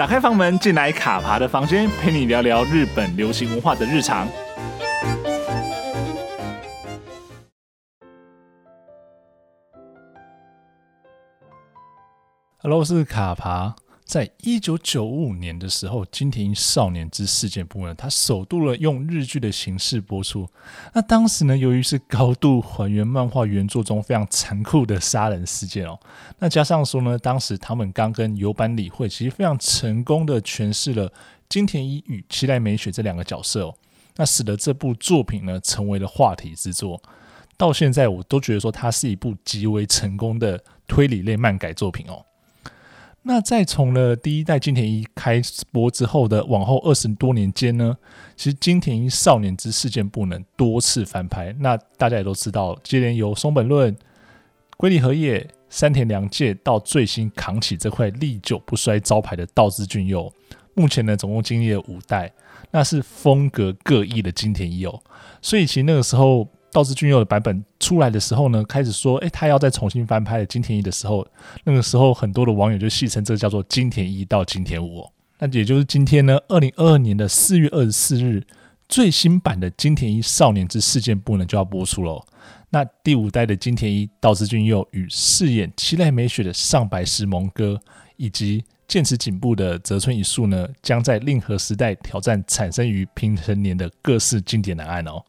打开房门，进来卡爬的房间，陪你聊聊日本流行文化的日常。Hello，我是卡爬。在一九九五年的时候，金田一少年之事件簿呢，它首度了用日剧的形式播出。那当时呢，由于是高度还原漫画原作中非常残酷的杀人事件哦，那加上说呢，当时堂本刚跟有坂理惠其实非常成功的诠释了金田一与七濑美雪这两个角色哦，那使得这部作品呢成为了话题之作。到现在我都觉得说它是一部极为成功的推理类漫改作品哦。那在从了第一代金田一开播之后的往后二十多年间呢，其实金田一少年之事件不能多次翻拍。那大家也都知道，接连由松本润、龟梨和也、山田凉介到最新扛起这块历久不衰招牌的道枝骏佑，目前呢总共经历了五代，那是风格各异的金田一哦。所以其实那个时候。道枝骏佑的版本出来的时候呢，开始说，哎、他要再重新翻拍金田一的时候，那个时候很多的网友就戏称这叫做金田一到金田五。那也就是今天呢，二零二二年的四月二十四日，最新版的金田一少年之事件簿呢就要播出了。那第五代的金田一道枝骏佑与饰演七濑美雪的上白石萌歌，以及剑持警部的泽村一树呢，将在令和时代挑战产生于平成年的各式经典难案哦。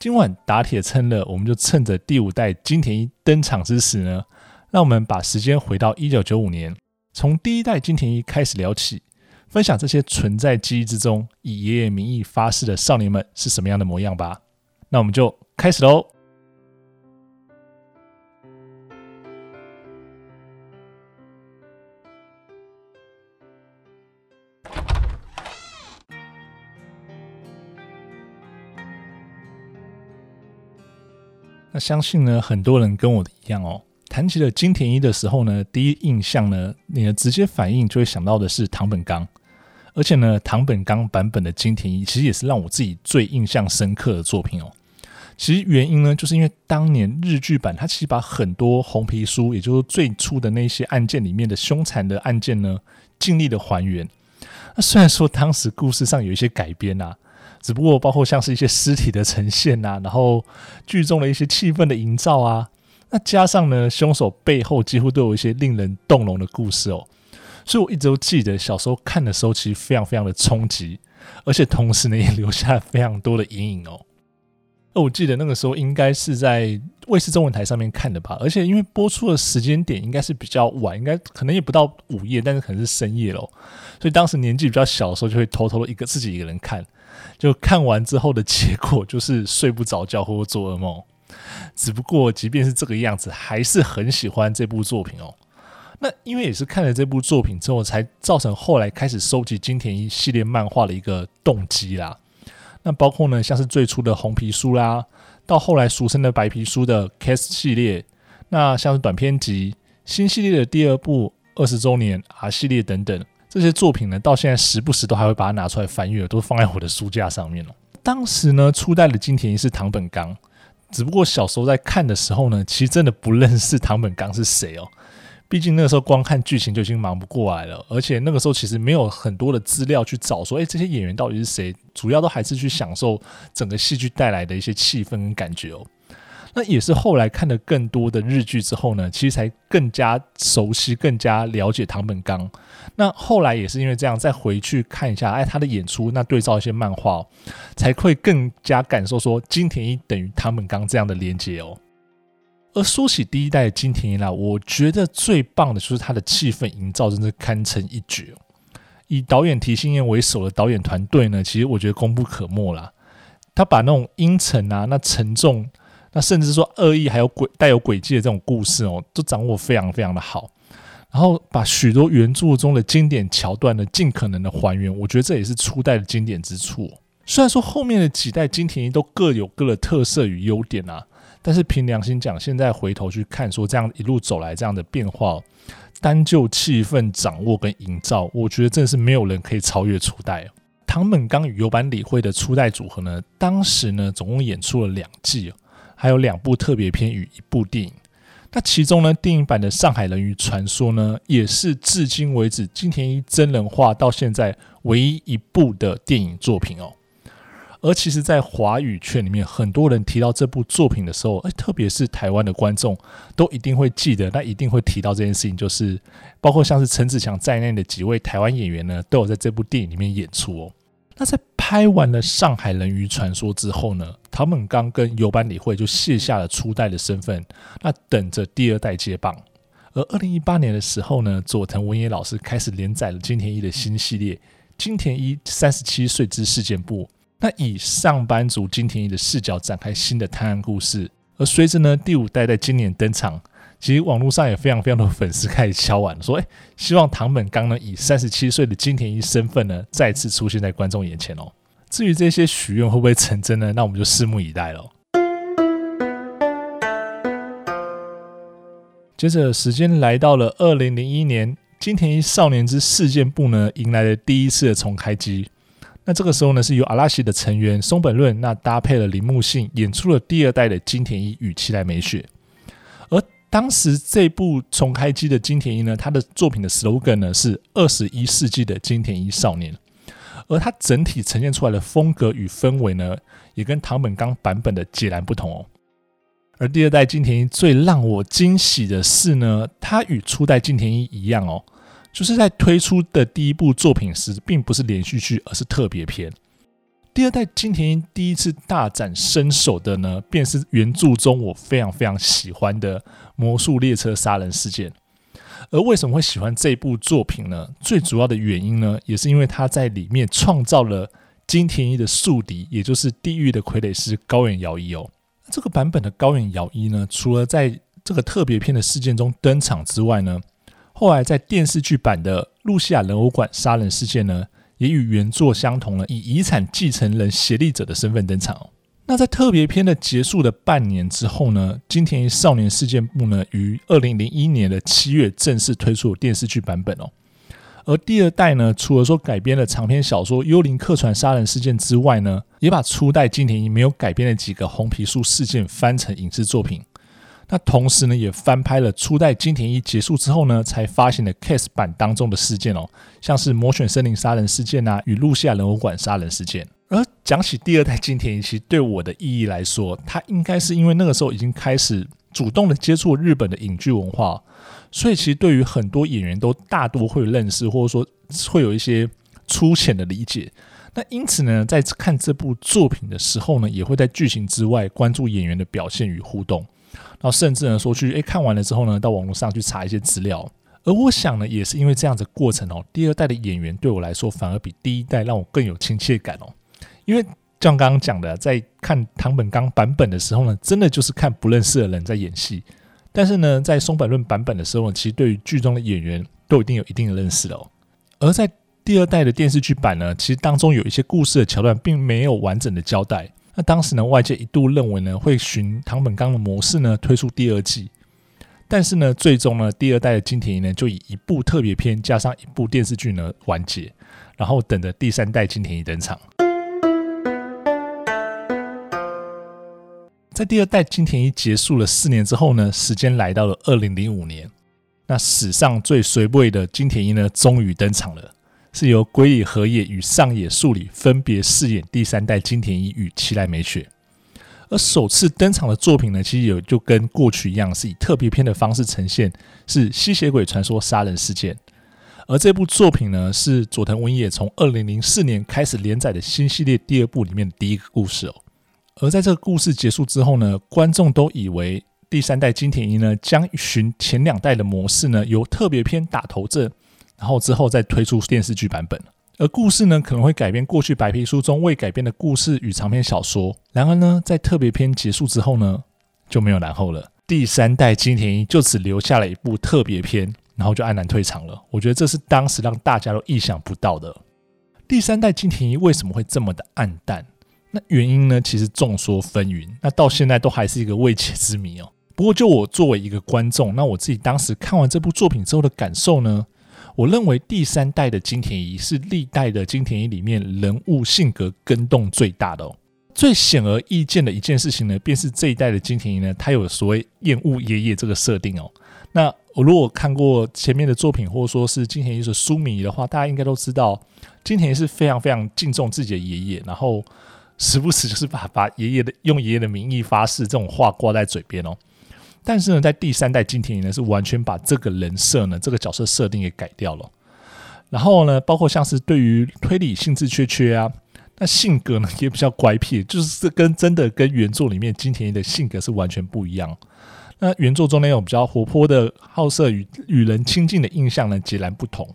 今晚打铁趁热，我们就趁着第五代金田一登场之时呢，让我们把时间回到一九九五年，从第一代金田一开始聊起，分享这些存在记忆之中以爷爷名义发誓的少年们是什么样的模样吧。那我们就开始喽。相信呢，很多人跟我一样哦，谈起了金田一的时候呢，第一印象呢，你的直接反应就会想到的是唐本刚，而且呢，唐本刚版本的金田一其实也是让我自己最印象深刻的作品哦。其实原因呢，就是因为当年日剧版它其实把很多红皮书，也就是最初的那些案件里面的凶残的案件呢，尽力的还原。那虽然说当时故事上有一些改编啊。只不过包括像是一些尸体的呈现啊，然后剧中的一些气氛的营造啊，那加上呢，凶手背后几乎都有一些令人动容的故事哦，所以我一直都记得小时候看的时候，其实非常非常的冲击，而且同时呢，也留下了非常多的阴影哦。那我记得那个时候应该是在卫视中文台上面看的吧，而且因为播出的时间点应该是比较晚，应该可能也不到午夜，但是可能是深夜咯。所以当时年纪比较小的时候，就会偷偷的一个自己一个人看。就看完之后的结果就是睡不着觉或者做噩梦。只不过即便是这个样子，还是很喜欢这部作品哦。那因为也是看了这部作品之后，才造成后来开始收集金田一系列漫画的一个动机啦。那包括呢，像是最初的红皮书啦，到后来俗称的白皮书的 Case 系列，那像是短篇集新系列的第二部二十周年 R 系列等等。这些作品呢，到现在时不时都还会把它拿出来翻阅，都放在我的书架上面了。当时呢，初代的金田一是唐本刚，只不过小时候在看的时候呢，其实真的不认识唐本刚是谁哦。毕竟那个时候光看剧情就已经忙不过来了，而且那个时候其实没有很多的资料去找说，哎，这些演员到底是谁？主要都还是去享受整个戏剧带来的一些气氛跟感觉哦。那也是后来看了更多的日剧之后呢，其实才更加熟悉、更加了解唐本刚。那后来也是因为这样，再回去看一下，哎，他的演出，那对照一些漫画，才会更加感受说金田一等于他们刚这样的连接哦。而说起第一代的金田一啦，我觉得最棒的就是他的气氛营造，真是堪称一绝。以导演提心彦为首的导演团队呢，其实我觉得功不可没啦。他把那种阴沉啊、那沉重。那甚至说恶意还有诡带有诡计的这种故事哦，都掌握非常非常的好，然后把许多原著中的经典桥段呢，尽可能的还原，我觉得这也是初代的经典之处。虽然说后面的几代金田一都各有各的特色与优点啊，但是凭良心讲，现在回头去看，说这样一路走来这样的变化，单就气氛掌握跟营造，我觉得真的是没有人可以超越初代。唐本刚与有坂理惠的初代组合呢，当时呢总共演出了两季。还有两部特别篇与一部电影，那其中呢，电影版的《上海人鱼传说》呢，也是至今为止金田一真人化到现在唯一一部的电影作品哦。而其实，在华语圈里面，很多人提到这部作品的时候，哎，特别是台湾的观众，都一定会记得，那一定会提到这件事情，就是包括像是陈子强在内的几位台湾演员呢，都有在这部电影里面演出哦。那在拍完了《上海人鱼传说》之后呢，唐本刚跟游班理会就卸下了初代的身份，那等着第二代接棒。而二零一八年的时候呢，佐藤文也老师开始连载了金田一的新系列《金田一三十七岁之事件簿》。那以上班族金田一的视角展开新的探案故事，而随着呢第五代在今年登场，其实网络上也非常非常多粉丝开始敲碗说，哎，希望唐本刚呢以三十七岁的金田一身份呢再次出现在观众眼前哦。至于这些许愿会不会成真呢？那我们就拭目以待喽。接着时间来到了二零零一年，金田一少年之事件簿呢迎来了第一次的重开机。那这个时候呢，是由阿拉西的成员松本润那搭配了铃木信演出了第二代的金田一与期待美雪。而当时这部重开机的金田一呢，他的作品的 slogan 呢是二十一世纪的金田一少年，而它整体呈现出来的风格与氛围呢，也跟唐本刚版本的截然不同哦。而第二代金田一最让我惊喜的是呢，它与初代金田一一样哦。就是在推出的第一部作品时，并不是连续剧，而是特别篇。第二代金田一第一次大展身手的呢，便是原著中我非常非常喜欢的《魔术列车杀人事件》。而为什么会喜欢这部作品呢？最主要的原因呢，也是因为他在里面创造了金田一的宿敌，也就是地狱的傀儡师高远遥一哦。这个版本的高远遥一呢，除了在这个特别篇的事件中登场之外呢，后来在电视剧版的《露西亚人偶馆杀人事件》呢，也与原作相同了，以遗产继承人协力者的身份登场哦。那在特别篇的结束的半年之后呢，金田一少年事件簿呢，于二零零一年的七月正式推出了电视剧版本哦。而第二代呢，除了说改编了长篇小说《幽灵客船杀人事件》之外呢，也把初代金田一没有改编的几个红皮书事件翻成影视作品。那同时呢，也翻拍了初代金田一结束之后呢，才发行的 case 版当中的事件哦，像是魔犬森林杀人事件啊，与露西亚人偶馆杀人事件。而讲起第二代金田一，其实对我的意义来说，它应该是因为那个时候已经开始主动的接触日本的影剧文化，所以其实对于很多演员都大多会认识，或者说会有一些粗浅的理解。那因此呢，在看这部作品的时候呢，也会在剧情之外关注演员的表现与互动。然后甚至呢说去诶，看完了之后呢，到网络上去查一些资料。而我想呢，也是因为这样子过程哦，第二代的演员对我来说反而比第一代让我更有亲切感哦。因为像刚刚讲的，在看唐本刚版本的时候呢，真的就是看不认识的人在演戏。但是呢，在松本润版本的时候呢，其实对于剧中的演员都一定有一定的认识了。而在第二代的电视剧版呢，其实当中有一些故事的桥段并没有完整的交代。那当时呢，外界一度认为呢，会循唐本刚的模式呢推出第二季，但是呢，最终呢，第二代的金田一呢就以一部特别篇加上一部电视剧呢完结，然后等着第三代金田一登场。在第二代金田一结束了四年之后呢，时间来到了二零零五年，那史上最衰位的金田一呢终于登场了。是由龟梨和也与上野树里分别饰演第三代金田一与期待美雪，而首次登场的作品呢，其实有就跟过去一样，是以特别篇的方式呈现，是吸血鬼传说杀人事件。而这部作品呢，是佐藤文也从二零零四年开始连载的新系列第二部里面的第一个故事哦。而在这个故事结束之后呢，观众都以为第三代金田一呢，将循前两代的模式呢，由特别篇打头阵。然后之后再推出电视剧版本，而故事呢，可能会改编过去白皮书中未改编的故事与长篇小说。然而呢，在特别篇结束之后呢，就没有然后了。第三代金田一就只留下了一部特别篇，然后就黯然退场了。我觉得这是当时让大家都意想不到的。第三代金田一为什么会这么的黯淡？那原因呢，其实众说纷纭，那到现在都还是一个未解之谜哦。不过就我作为一个观众，那我自己当时看完这部作品之后的感受呢？我认为第三代的金田一是历代的金田一里面人物性格更动最大的哦。最显而易见的一件事情呢，便是这一代的金田一呢，他有所谓厌恶爷爷这个设定哦。那我如果看过前面的作品，或者说是金田一的书迷的话，大家应该都知道，金田一是非常非常敬重自己的爷爷，然后时不时就是把把爷爷的用爷爷的名义发誓这种话挂在嘴边哦。但是呢，在第三代金田一呢，是完全把这个人设呢，这个角色设定给改掉了。然后呢，包括像是对于推理兴致缺缺啊，那性格呢 也比较乖僻，就是这跟真的跟原作里面金田一的性格是完全不一样。那原作中那种比较活泼的好色与与人亲近的印象呢，截然不同。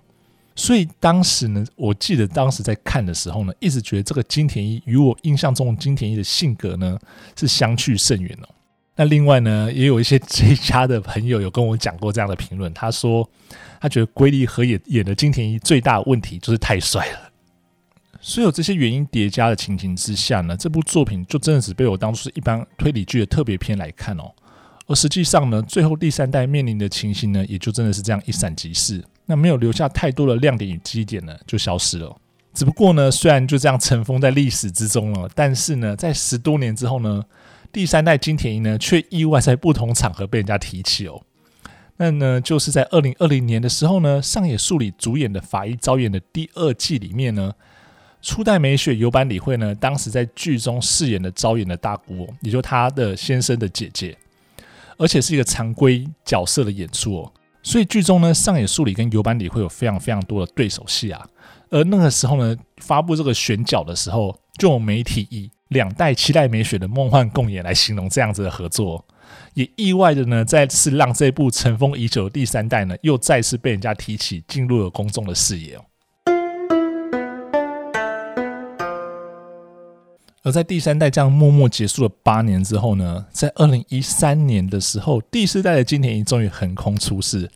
所以当时呢，我记得当时在看的时候呢，一直觉得这个金田一与我印象中的金田一的性格呢是相去甚远哦。那另外呢，也有一些 追加的朋友有跟我讲过这样的评论，他说他觉得龟梨和也演的金田一最大的问题就是太帅了。所有这些原因叠加的情形之下呢，这部作品就真的只被我当作是一般推理剧的特别篇来看哦。而实际上呢，最后第三代面临的情形呢，也就真的是这样一闪即逝，那没有留下太多的亮点与基点呢，就消失了。只不过呢，虽然就这样尘封在历史之中了，但是呢，在十多年之后呢，第三代金田一呢，却意外在不同场合被人家提起哦。那呢，就是在二零二零年的时候呢，上野树里主演的《法医朝颜》的第二季里面呢，初代美雪由坂理惠呢，当时在剧中饰演的朝颜的大姑，也就是她的先生的姐姐。而且是一个常规角色的演出哦，所以剧中呢，上野树里跟游板里会有非常非常多的对手戏啊。而那个时候呢，发布这个选角的时候，就有媒体以两代期待美雪的梦幻共演来形容这样子的合作，也意外的呢，再次让这部尘封已久的第三代呢，又再次被人家提起，进入了公众的视野哦。而在第三代这样默默结束了八年之后呢，在二零一三年的时候，第四代的金田一终于横空出世，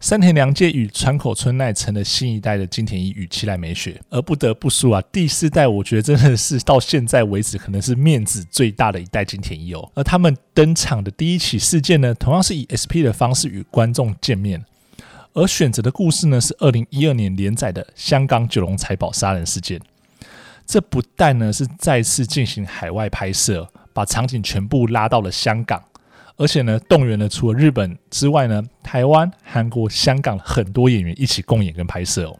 山田凉介与川口春奈成了新一代的金田一与七代美雪。而不得不说啊，第四代我觉得真的是到现在为止可能是面子最大的一代金田一哦。而他们登场的第一起事件呢，同样是以 SP 的方式与观众见面，而选择的故事呢是二零一二年连载的香港九龙财宝杀人事件。这不但呢是再次进行海外拍摄，把场景全部拉到了香港，而且呢动员了除了日本之外呢，台湾、韩国、香港很多演员一起共演跟拍摄哦。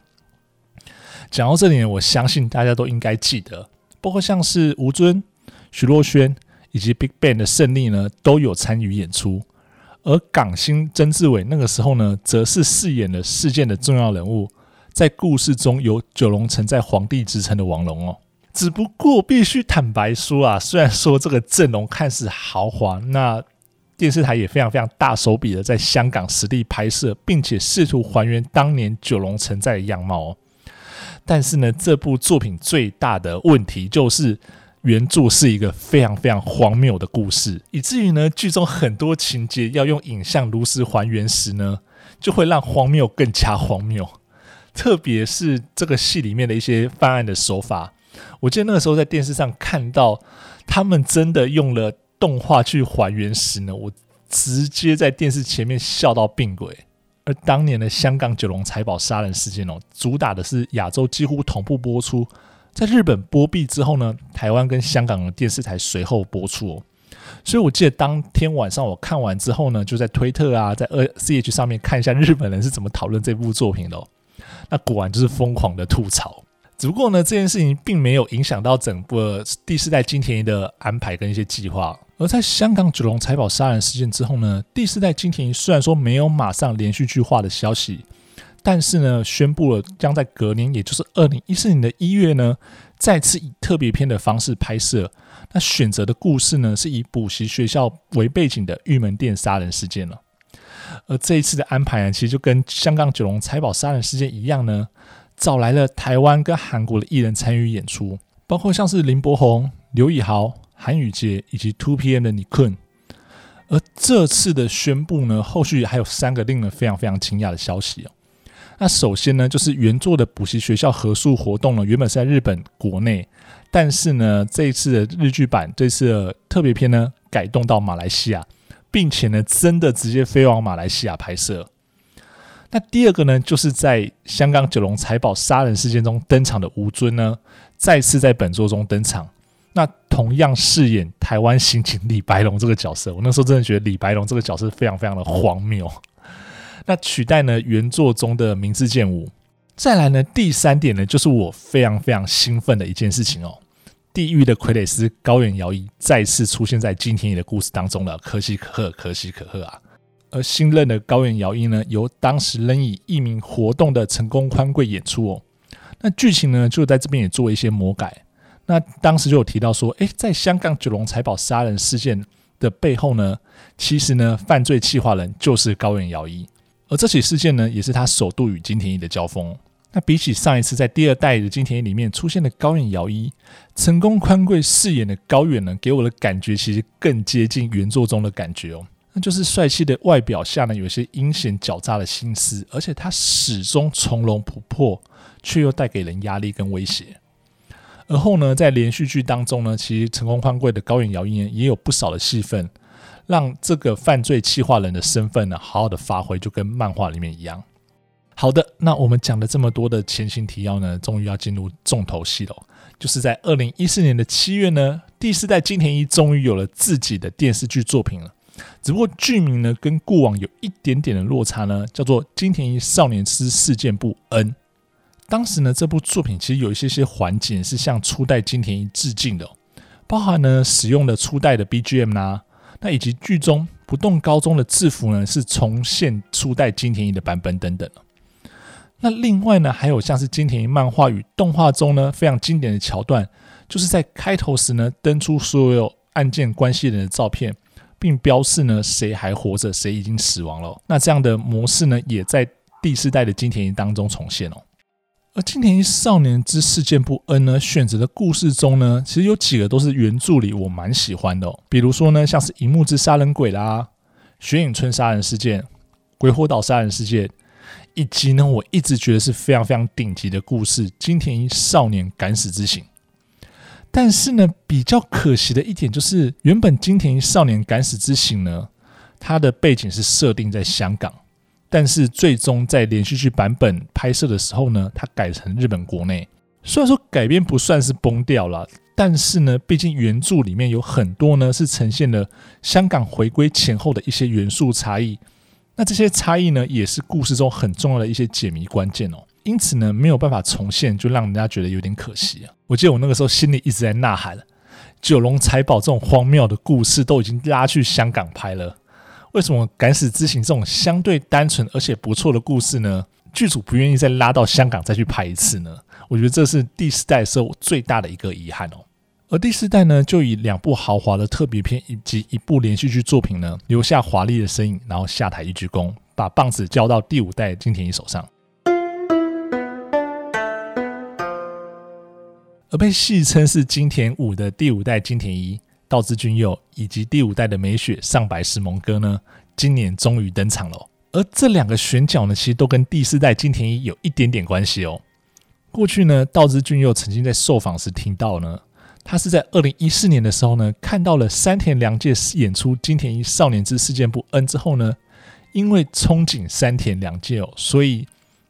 讲到这里呢，我相信大家都应该记得，包括像是吴尊、徐若瑄以及 BigBang 的胜利呢，都有参与演出。而港星曾志伟那个时候呢，则是饰演了事件的重要人物。在故事中有九龙城寨皇帝之称的王龙哦，只不过必须坦白说啊，虽然说这个阵容看似豪华，那电视台也非常非常大手笔的在香港实地拍摄，并且试图还原当年九龙城寨的样貌哦。但是呢，这部作品最大的问题就是原著是一个非常非常荒谬的故事，以至于呢，剧中很多情节要用影像如实还原时呢，就会让荒谬更加荒谬。特别是这个戏里面的一些犯案的手法，我记得那个时候在电视上看到他们真的用了动画去还原时呢，我直接在电视前面笑到病鬼。而当年的香港九龙财宝杀人事件哦，主打的是亚洲几乎同步播出，在日本播毕之后呢，台湾跟香港的电视台随后播出哦。所以我记得当天晚上我看完之后呢，就在推特啊，在二 CH 上面看一下日本人是怎么讨论这部作品的哦。那果然就是疯狂的吐槽，只不过呢，这件事情并没有影响到整个第四代金田一的安排跟一些计划。而在香港九龙财宝杀人事件之后呢，第四代金田一虽然说没有马上连续剧化的消息，但是呢，宣布了将在隔年，也就是二零一四年的一月呢，再次以特别篇的方式拍摄。那选择的故事呢，是以补习学校为背景的玉门店杀人事件了。而这一次的安排呢，其实就跟香港九龙财宝杀人事件一样呢，找来了台湾跟韩国的艺人参与演出，包括像是林柏宏、刘以豪、韩宇杰以及 2PM 的 NIKUN。而这次的宣布呢，后续还有三个令人非常非常惊讶的消息哦。那首先呢，就是原作的补习学校合宿活动呢，原本是在日本国内，但是呢，这一次的日剧版，这次的特别篇呢，改动到马来西亚。并且呢，真的直接飞往马来西亚拍摄。那第二个呢，就是在香港九龙财宝杀人事件中登场的吴尊呢，再次在本作中登场。那同样饰演台湾刑警李白龙这个角色，我那时候真的觉得李白龙这个角色非常非常的荒谬。那取代呢原作中的明智健吾。再来呢，第三点呢，就是我非常非常兴奋的一件事情哦。地狱的傀儡师高原遥一再次出现在金田一的故事当中了，可喜可贺，可喜可贺啊！而新任的高原遥一呢，由当时仍以艺名活动的成功宽贵演出哦。那剧情呢，就在这边也做一些魔改。那当时就有提到说，诶，在香港九龙财宝杀人事件的背后呢，其实呢，犯罪企划人就是高原遥一，而这起事件呢，也是他首度与金田一的交锋。那比起上一次在第二代的金田一里面出现的高远遥一，成功宽贵饰演的高远呢，给我的感觉其实更接近原作中的感觉哦。那就是帅气的外表下呢，有些阴险狡诈的心思，而且他始终从容不迫，却又带给人压力跟威胁。而后呢，在连续剧当中呢，其实成功宽贵的高原遥一也有不少的戏份，让这个犯罪企划人的身份呢，好好的发挥，就跟漫画里面一样。好的，那我们讲了这么多的前情提要呢，终于要进入重头戏了。就是在二零一四年的七月呢，第四代金田一终于有了自己的电视剧作品了。只不过剧名呢，跟过往有一点点的落差呢，叫做《金田一少年之事件簿 N》。当时呢，这部作品其实有一些些环节是向初代金田一致敬的，包含呢使用的初代的 BGM 啦、啊，那以及剧中不动高中的制服呢是重现初代金田一的版本等等。那另外呢，还有像是金田一漫画与动画中呢非常经典的桥段，就是在开头时呢登出所有案件关系人的照片，并标示呢谁还活着，谁已经死亡了。那这样的模式呢，也在第四代的金田一当中重现哦。而金田一少年之事件簿 N 呢，选择的故事中呢，其实有几个都是原著里我蛮喜欢的哦，比如说呢，像是银幕之杀人鬼啦、雪影村杀人事件、鬼火岛杀人事件。以及呢，我一直觉得是非常非常顶级的故事《金田一少年敢死之行》。但是呢，比较可惜的一点就是，原本《金田一少年敢死之行》呢，它的背景是设定在香港，但是最终在连续剧版本拍摄的时候呢，它改成日本国内。虽然说改编不算是崩掉了，但是呢，毕竟原著里面有很多呢是呈现了香港回归前后的一些元素差异。那这些差异呢，也是故事中很重要的一些解谜关键哦。因此呢，没有办法重现，就让人家觉得有点可惜啊。我记得我那个时候心里一直在呐喊：九龙财宝这种荒谬的故事都已经拉去香港拍了，为什么敢死之行这种相对单纯而且不错的故事呢？剧组不愿意再拉到香港再去拍一次呢？我觉得这是第四代的时候最大的一个遗憾哦。而第四代呢，就以两部豪华的特别片以及一部连续剧作品呢，留下华丽的身影，然后下台一鞠躬，把棒子交到第五代金田一手上。而被戏称是金田五的第五代金田一道枝骏佑，以及第五代的美雪上白石萌歌呢，今年终于登场了。而这两个选角呢，其实都跟第四代金田一有一点点关系哦。过去呢，道枝骏佑曾经在受访时听到呢。他是在二零一四年的时候呢，看到了山田凉介演出《金田一少年之事件簿 N》之后呢，因为憧憬山田凉介哦，所以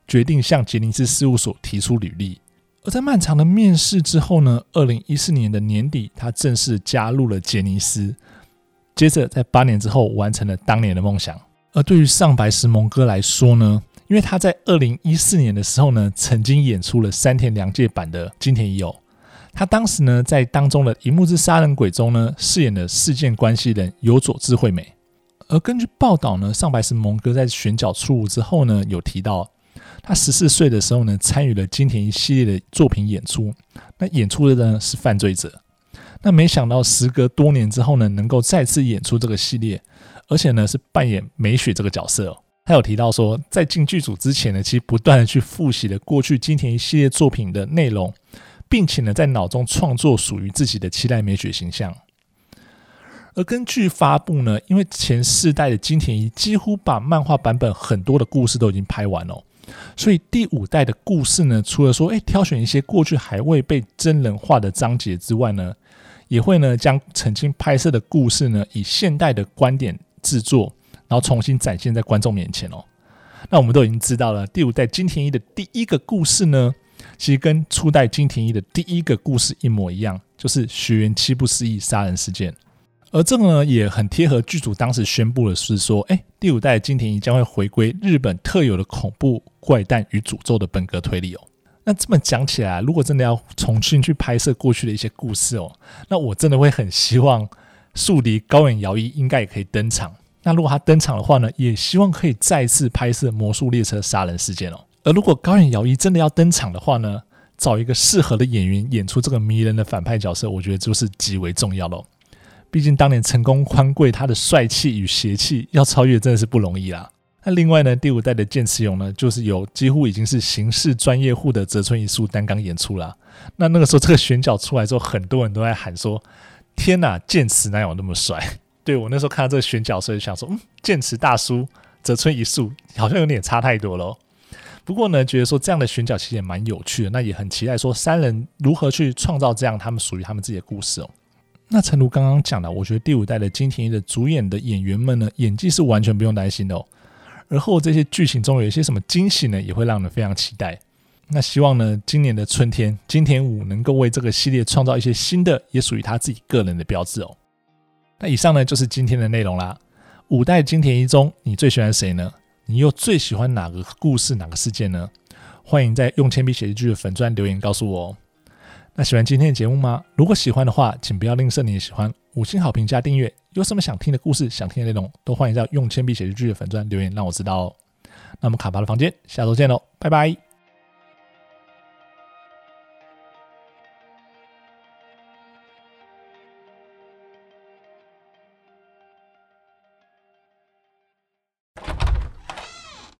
决定向杰尼斯事务所提出履历。而在漫长的面试之后呢，二零一四年的年底，他正式加入了杰尼斯。接着在八年之后，完成了当年的梦想。而对于上白石萌歌来说呢，因为他在二零一四年的时候呢，曾经演出了山田凉介版的金田一哦。他当时呢，在当中的《樱木之杀人鬼》中呢，饰演的事件关系人有佐智惠美。而根据报道呢，上白石萌歌在选角出炉之后呢，有提到他十四岁的时候呢，参与了金田一系列的作品演出。那演出的呢是犯罪者。那没想到时隔多年之后呢，能够再次演出这个系列，而且呢是扮演美雪这个角色。他有提到说，在进剧组之前呢，其实不断的去复习了过去金田一系列作品的内容。并且呢，在脑中创作属于自己的期待美雪形象。而根据发布呢，因为前四代的金田一几乎把漫画版本很多的故事都已经拍完了，所以第五代的故事呢，除了说诶挑选一些过去还未被真人化的章节之外呢，也会呢将曾经拍摄的故事呢，以现代的观点制作，然后重新展现在观众面前哦。那我们都已经知道了，第五代金田一的第一个故事呢。其实跟初代金田一的第一个故事一模一样，就是学园七不思议杀人事件。而这个呢，也很贴合剧组当时宣布的是说，哎，第五代金田一将会回归日本特有的恐怖、怪诞与诅咒的本格推理哦。那这么讲起来，如果真的要重新去拍摄过去的一些故事哦，那我真的会很希望宿敌高远遥一应该也可以登场。那如果他登场的话呢，也希望可以再次拍摄魔术列车杀人事件哦。而如果高远遥一真的要登场的话呢，找一个适合的演员演出这个迷人的反派角色，我觉得就是极为重要喽。毕竟当年成功宽贵他的帅气与邪气要超越真的是不容易啦。那另外呢，第五代的剑持勇呢，就是由几乎已经是刑事专业户的泽村一树担纲演出啦。那那个时候这个选角出来之后，很多人都在喊说：“天哪，剑持哪有那么帅？” 对，我那时候看到这个选角，所以想说：“嗯，剑持大叔泽村一树好像有点差太多了。”不过呢，觉得说这样的选角其实也蛮有趣的，那也很期待说三人如何去创造这样他们属于他们自己的故事哦。那诚如刚刚讲的，我觉得第五代的金田一的主演的演员们呢，演技是完全不用担心的哦。而后这些剧情中有一些什么惊喜呢，也会让人非常期待。那希望呢，今年的春天，金田五能够为这个系列创造一些新的，也属于他自己个人的标志哦。那以上呢，就是今天的内容啦。五代金田一中，你最喜欢谁呢？你又最喜欢哪个故事、哪个事件呢？欢迎在用铅笔写日剧的粉钻留言告诉我哦。那喜欢今天的节目吗？如果喜欢的话，请不要吝啬你的喜欢，五星好评加订阅。有什么想听的故事、想听的内容，都欢迎在用铅笔写日剧的粉钻留言，让我知道哦。那我们卡巴的房间，下周见喽，拜拜。